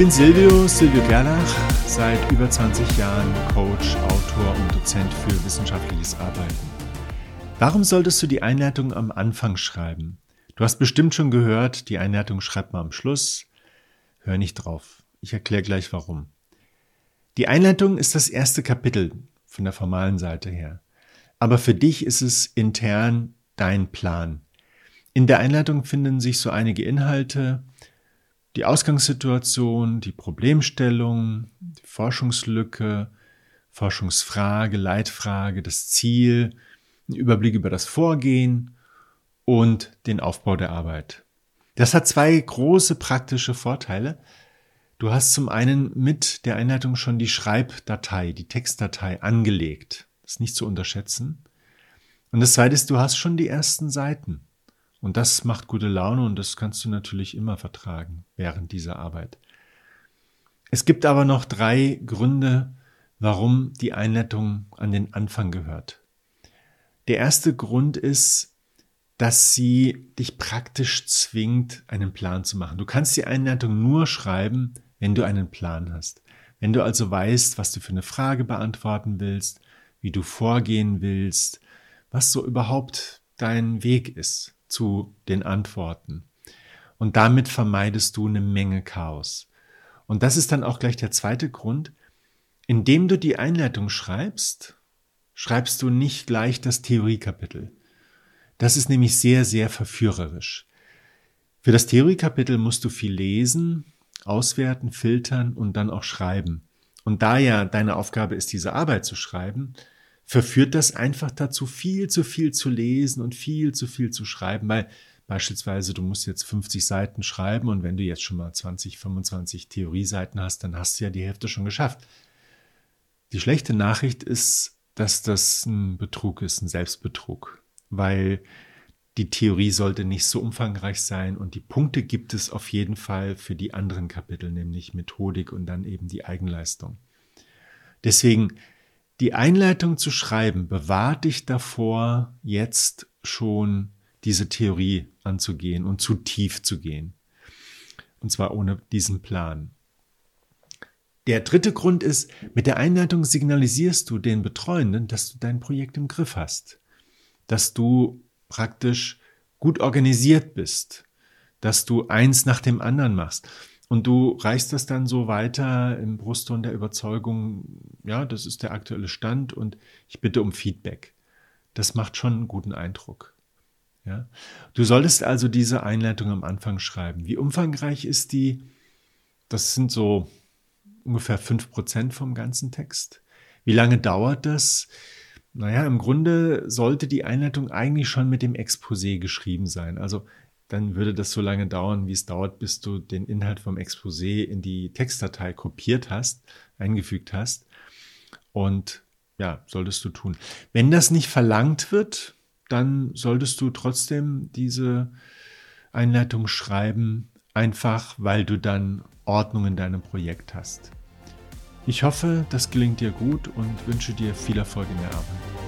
bin Silvio, Silvio Gerlach, seit über 20 Jahren Coach, Autor und Dozent für wissenschaftliches Arbeiten. Warum solltest du die Einleitung am Anfang schreiben? Du hast bestimmt schon gehört, die Einleitung schreibt man am Schluss. Hör nicht drauf. Ich erkläre gleich warum. Die Einleitung ist das erste Kapitel von der formalen Seite her. Aber für dich ist es intern dein Plan. In der Einleitung finden sich so einige Inhalte, die Ausgangssituation, die Problemstellung, die Forschungslücke, Forschungsfrage, Leitfrage, das Ziel, ein Überblick über das Vorgehen und den Aufbau der Arbeit. Das hat zwei große praktische Vorteile. Du hast zum einen mit der Einleitung schon die Schreibdatei, die Textdatei angelegt. Das ist nicht zu unterschätzen. Und das zweite ist, du hast schon die ersten Seiten. Und das macht gute Laune und das kannst du natürlich immer vertragen während dieser Arbeit. Es gibt aber noch drei Gründe, warum die Einleitung an den Anfang gehört. Der erste Grund ist, dass sie dich praktisch zwingt, einen Plan zu machen. Du kannst die Einleitung nur schreiben, wenn du einen Plan hast. Wenn du also weißt, was du für eine Frage beantworten willst, wie du vorgehen willst, was so überhaupt dein Weg ist zu den Antworten. Und damit vermeidest du eine Menge Chaos. Und das ist dann auch gleich der zweite Grund. Indem du die Einleitung schreibst, schreibst du nicht gleich das Theoriekapitel. Das ist nämlich sehr, sehr verführerisch. Für das Theoriekapitel musst du viel lesen, auswerten, filtern und dann auch schreiben. Und da ja deine Aufgabe ist, diese Arbeit zu schreiben, verführt das einfach dazu, viel zu viel zu lesen und viel zu viel zu schreiben, weil beispielsweise du musst jetzt 50 Seiten schreiben und wenn du jetzt schon mal 20, 25 Theorieseiten hast, dann hast du ja die Hälfte schon geschafft. Die schlechte Nachricht ist, dass das ein Betrug ist, ein Selbstbetrug, weil die Theorie sollte nicht so umfangreich sein und die Punkte gibt es auf jeden Fall für die anderen Kapitel, nämlich Methodik und dann eben die Eigenleistung. Deswegen die Einleitung zu schreiben bewahrt dich davor, jetzt schon diese Theorie anzugehen und zu tief zu gehen. Und zwar ohne diesen Plan. Der dritte Grund ist, mit der Einleitung signalisierst du den Betreuenden, dass du dein Projekt im Griff hast, dass du praktisch gut organisiert bist, dass du eins nach dem anderen machst. Und du reichst das dann so weiter im Brustton der Überzeugung, ja, das ist der aktuelle Stand und ich bitte um Feedback. Das macht schon einen guten Eindruck. Ja? Du solltest also diese Einleitung am Anfang schreiben. Wie umfangreich ist die? Das sind so ungefähr fünf Prozent vom ganzen Text. Wie lange dauert das? Naja, im Grunde sollte die Einleitung eigentlich schon mit dem Exposé geschrieben sein. Also dann würde das so lange dauern, wie es dauert, bis du den Inhalt vom Exposé in die Textdatei kopiert hast, eingefügt hast. Und ja, solltest du tun. Wenn das nicht verlangt wird, dann solltest du trotzdem diese Einleitung schreiben, einfach weil du dann Ordnung in deinem Projekt hast. Ich hoffe, das gelingt dir gut und wünsche dir viel Erfolg in der Arbeit.